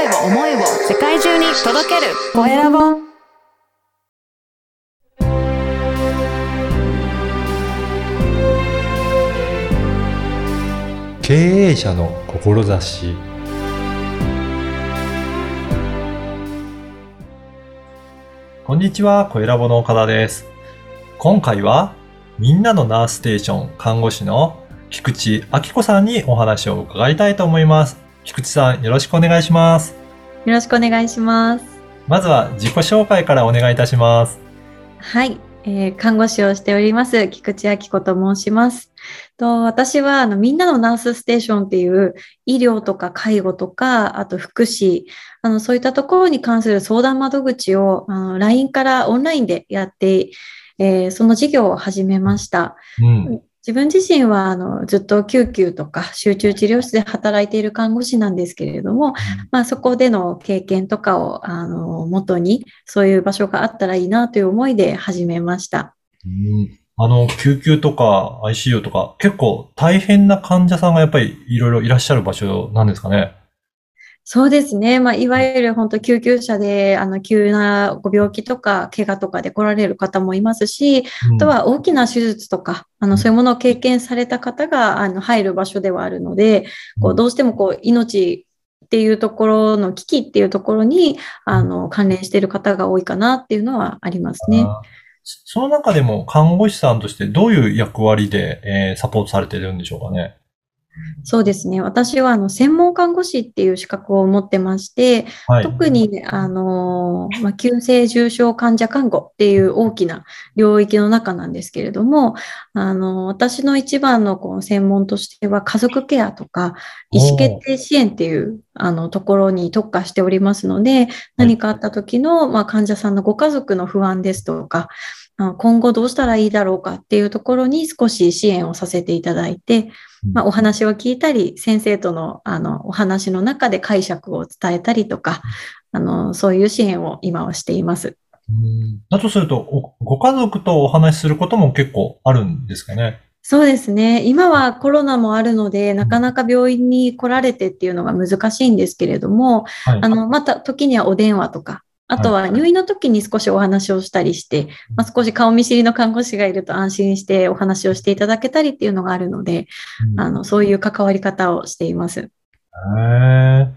声を思いを世界中に届けるコエラボ経営者の志こんにちは、コエラボの岡田です。今回は、みんなのナースステーション看護師の菊池明子さんにお話を伺いたいと思います。菊池さん、よろしくお願いします。よろしくお願いします。まずは自己紹介からお願いいたします。はい、えー看護師をしております、菊池明子と申します。と私はあのみんなのナースステーションっていう医療とか介護とか、あと福祉、あのそういったところに関する相談窓口をあの LINE からオンラインでやって、えーその事業を始めました。うん。自分自身はあのずっと救急とか集中治療室で働いている看護師なんですけれども、まあ、そこでの経験とかをあの元にそういう場所があったらいいなという思いで始めました。うんあの、救急とか ICU とか、結構大変な患者さんがやっぱりいろいろいらっしゃる場所なんですかね。そうですね。まあ、いわゆる本当救急車であの急なご病気とか怪我とかで来られる方もいますし、うんあとは大きな手術とか、あのそういうものを経験された方があの入る場所ではあるので、こうどうしてもこう命っていうところの危機っていうところにあの関連している方が多いかなっていうのはありますね。その中でも看護師さんとしてどういう役割で、えーサポートされてるんでしょうかね？そうですね。私はあの専門看護師っていう資格を持ってまして、はい。特にあの、まあ、急性重症患者看護っていう大きな領域の中なんですけれども、あの、私の一番のこう専門としては家族ケアとか意思決定支援っていうあのところに特化しておりますので、何かあった時の、まあ、患者さんのご家族の不安ですとか、あ今後どうしたらいいだろうかっていうところに少し支援をさせていただいて、まあ、お話を聞いたり、先生とのあのお話の中で解釈を伝えたりとか、あのそういう支援を今はしています。うんだとするとお、ご家族とお話しすることも結構あるんですかね？そうですね。今はコロナもあるので、なかなか病院に来られてっていうのが難しいんですけれども、はい。あの、また時にはお電話とか、あとは入院の時に少しお話をしたりして、まあ、少し顔見知りの看護師がいると安心してお話をしていただけたりっていうのがあるので、うんあの、そういう関わり方をしています。へえ。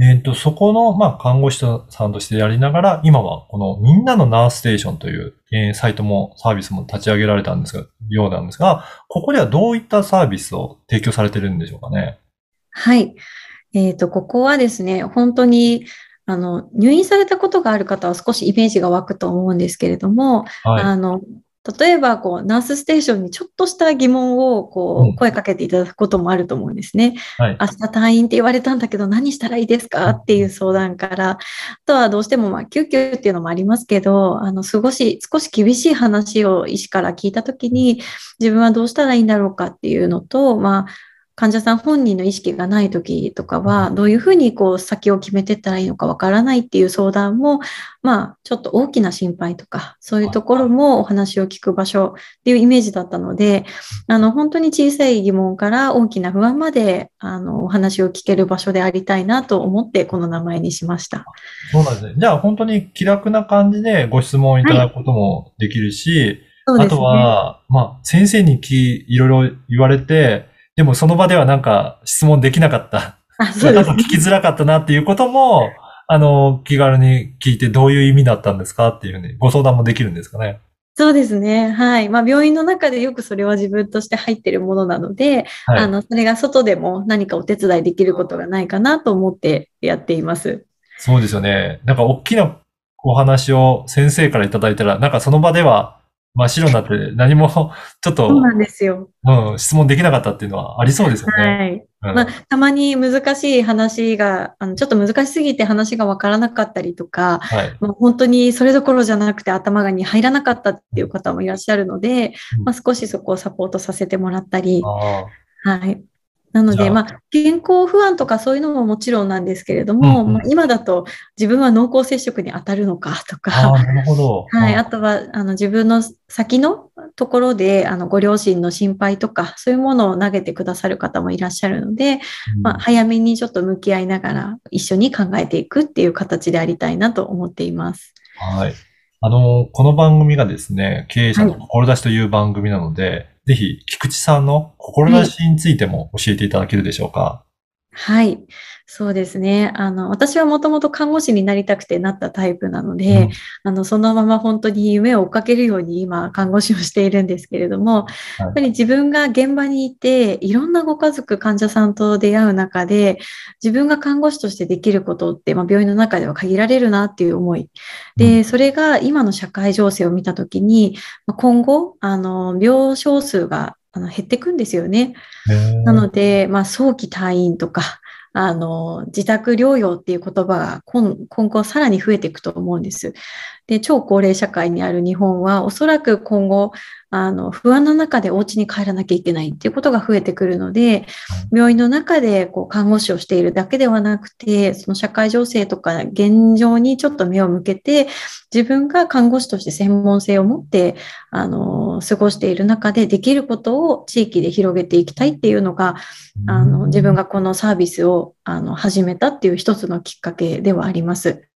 えっと、そこの、まあ、看護師さんとしてやりながら、今はこのみんなのナースステーションという、えーサイトも、サービスも立ち上げられたんですが、ようなんですが、ここではどういったサービスを提供されてるんでしょうかね？はい。えっと、ここはですね、本当に、あの、入院されたことがある方は少しイメージが湧くと思うんですけれども、はい。あの、例えば、こう、ナースステーションにちょっとした疑問を、こうんう、声かけていただくこともあると思うんですね。はい。明日退院って言われたんだけど、何したらいいですか？っていう相談から、あとはどうしても、まあ、救急っていうのもありますけど、あの、少し、少し厳しい話を医師から聞いたときに、自分はどうしたらいいんだろうかっていうのと、まあ、患者さん本人の意識がない時とかは、どういうふうにこう先を決めていったらいいのかわからないっていう相談も、まあ、ちょっと大きな心配とか、そういうところもお話を聞く場所っていうイメージだったので、あの、本当に小さい疑問から大きな不安まで、あの、お話を聞ける場所でありたいなと思って、この名前にしました。そうなんですね。じゃあ、本当に気楽な感じでご質問いただくこともできるし、そうですね。あとは、まあ、先生にきいろいろ言われて、でもその場ではなんか質問できなかった。あ、そうですね聞。きづらかったなっていうことも、あの、気軽に聞いてどういう意味だったんですかっていうふうにご相談もできるんですかね。そうですね。はい。まあ、病院の中でよくそれは自分として入っているものなので、はい。あの、それが外でも何かお手伝いできることがないかなと思ってやっています。そうですよね。なんか大きなお話を先生からいただいたら、なんかその場では真っ白になって何も ちょっと、そうなんですよ。うん、質問できなかったっていうのはありそうですよね。はい。うんまあ、たまに難しい話が、あの、ちょっと難しすぎて話がわからなかったりとか、はい。まあ、本当にそれどころじゃなくて頭に入らなかったっていう方もいらっしゃるので、うんまあ、少しそこをサポートさせてもらったり、はい。なので、まあ、健康不安とかそういうのももちろんなんですけれども、うんうんまあ今だと自分は濃厚接触に当たるのかとあか、あ、なるほど。はい、ああとはあの自分の先のところであのご両親の心配とか、そういうものを投げてくださる方もいらっしゃるので、うんまあ、早めにちょっと向き合いながら一緒に考えていくっていう形でありたいなと思っています。はい。あの、この番組がですね、経営者の志という番組なので、ぜひ、菊池さんの志についても教えていただけるでしょうか？はい。そうですね。あの、私はもともと看護師になりたくてなったタイプなので、うんあの、そのまま本当に夢を追っかけるように今、看護師をしているんですけれども、やっぱり自分が現場にいて、いろんなご家族、患者さんと出会う中で、自分が看護師としてできることって、まあ、病院の中では限られるなっていう思い。うで、それが今の社会情勢を見たときに、まあ今後、あの、病床数があの減っていくんですよね。なので、まあ、早期退院とか、あの、自宅療養っていう言葉が今今後さらに増えていくと思うんです。で、超高齢社会にある日本は、おそらく今後、あの、不安の中でお家に帰らなきゃいけないっていうことが増えてくるので、病院の中でこう看護師をしているだけではなくて、その社会情勢とか現状にちょっと目を向けて、自分が看護師として専門性を持って、あの、過ごしている中でできることを地域で広げていきたいっていうのが、あの、自分がこのサービスを、あの、始めたっていう一つのきっかけではあります。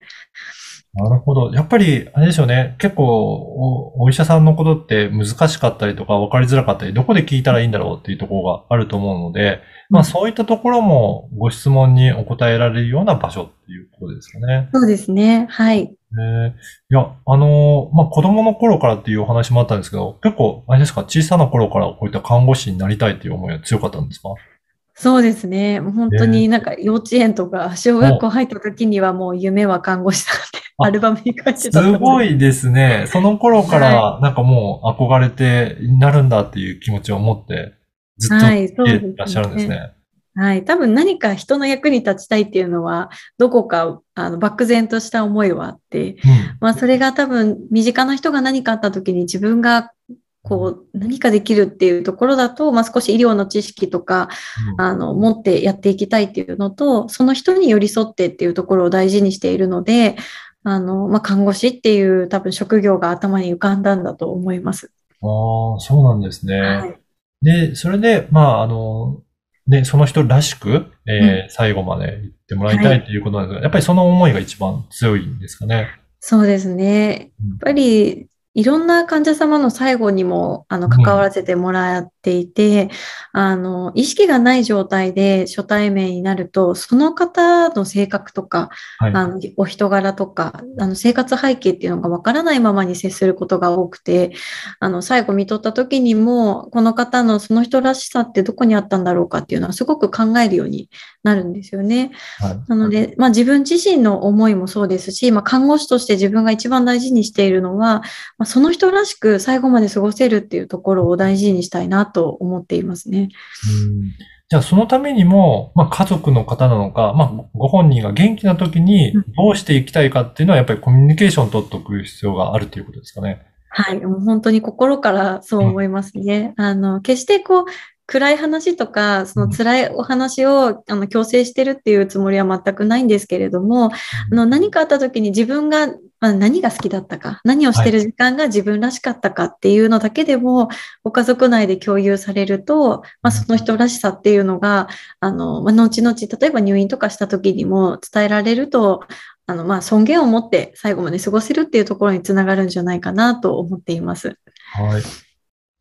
なるほど。やっぱり、あれでしょうね。結構お、お医者さんのことって難しかったりとか分かりづらかったり、どこで聞いたらいいんだろうっていうところがあると思うので、まあそういったところもご質問にお答えられるような場所っていうことですよね。そうですね。はい。えーいや、あのーまあ、子供の頃からっていうお話もあったんですけど、結構、あれですか、小さな頃からこういった看護師になりたいっていう思いが強かったんですか？そうですね。本当になんか幼稚園とか小学校入った時にはもう夢は看護師だってあアルバムに書いてたすごいですね。その頃から、なんかもう憧れてなるんだっていう気持ちを持って、ずっといらっしゃるんですね。はい。多分何か人の役に立ちたいっていうのは、どこか、あの、漠然とした思いはあって、うん。まあ、それが多分、身近な人が何かあった時に自分が、こう、何かできるっていうところだと、まあ、少し医療の知識とか、あの、持ってやっていきたいっていうのと、その人に寄り添ってっていうところを大事にしているので、あの、まあ、看護師っていう多分職業が頭に浮かんだんだと思います。ああ、そうなんですね。はい。で、それで、まあ、あの、ね、その人らしく、えー最後まで行ってもらいたいっていうことなんですが、やっぱりその思いが一番強いんですかね。そうですね。うんやっぱり、いろんな患者様の最後にも、あの、うん関わらせてもらっていて、あの、意識がない状態で初対面になると、その方の性格とか、はい。あの、お人柄とか、あの、生活背景っていうのがわからないままに接することが多くて、あの、最後見とった時にも、この方のその人らしさってどこにあったんだろうかっていうのはすごく考えるようになるんですよね。はいなので、まあ自分自身の思いもそうですし、まあ看護師として自分が一番大事にしているのは、まあ、その人らしく最後まで過ごせるっていうところを大事にしたいなと思っていますね。うんじゃあ、そのためにも、まあ、家族の方なのか、まあ、ご本人が元気な時にうんどうしていきたいかっていうのは、やっぱりコミュニケーションを取っておく必要があるということですかね。はい。もう本当に心からそう思いますね。あの、決してこう、暗い話とか、その辛いお話をあの強制してるっていうつもりは全くないんですけれども、あの何かあった時に自分が、まあ、何が好きだったか、何をしてる時間が自分らしかったかっていうのだけでも、ご家族内で共有されると、まあ、その人らしさっていうのが、あの、まあ、後々、例えば入院とかした時にも伝えられると、あの、まあ、尊厳を持って最後まで過ごせるっていうところにつながるんじゃないかなと思っています。はい。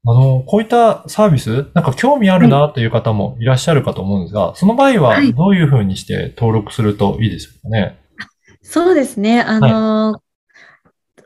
あの、こういったサービス、なんか興味あるなっていう方もいらっしゃるかと思うんですが、その場合ははいどういうふうにして登録するといいですかね？そうですね。あの、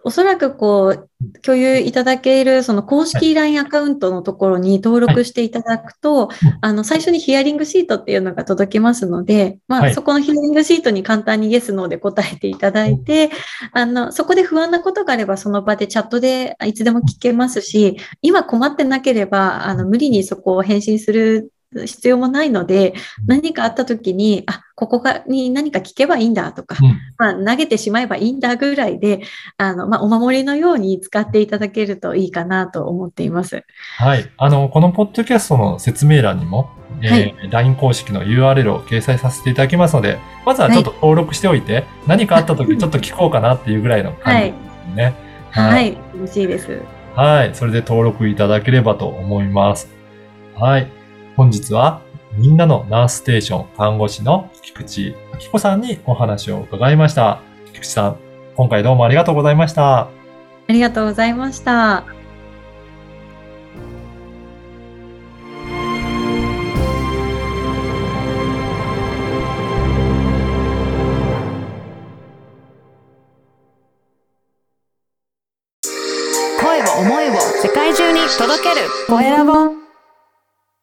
おそらくこう、共有いただけるその公式 LINE アカウントのところに登録していただくと、うん。あの、最初にヒアリングシートっていうのが届きますので、まあ、はい。そこのヒアリングシートに簡単にイエス、ノーで答えていただいて、あの、そこで不安なことがあればその場でチャットでいつでも聞けますし、今困ってなければ、あの、無理にそこを返信する必要もないので、うん何かあった時に、あ、ここがに何か聞けばいいんだとか、うんまあ、投げてしまえばいいんだぐらいで、あの、まあ、お守りのように使っていただけるといいかなと思っています。はい。あの、このポッドキャストの説明欄にも、えーはい LINE 公式の URL を掲載させていただきますので、まずはちょっと登録しておいて、何かあった時ちょっと聞こうかなっていうぐらいの感じですね。はい、嬉しいです。はい。それで登録いただければと思います。はい。本日は、みんなのナースステーション看護師の菊池明子さんにお話を伺いました。菊池さん、今回どうもありがとうございました。ありがとうございました。声を思いを世界中に届けるコエラボ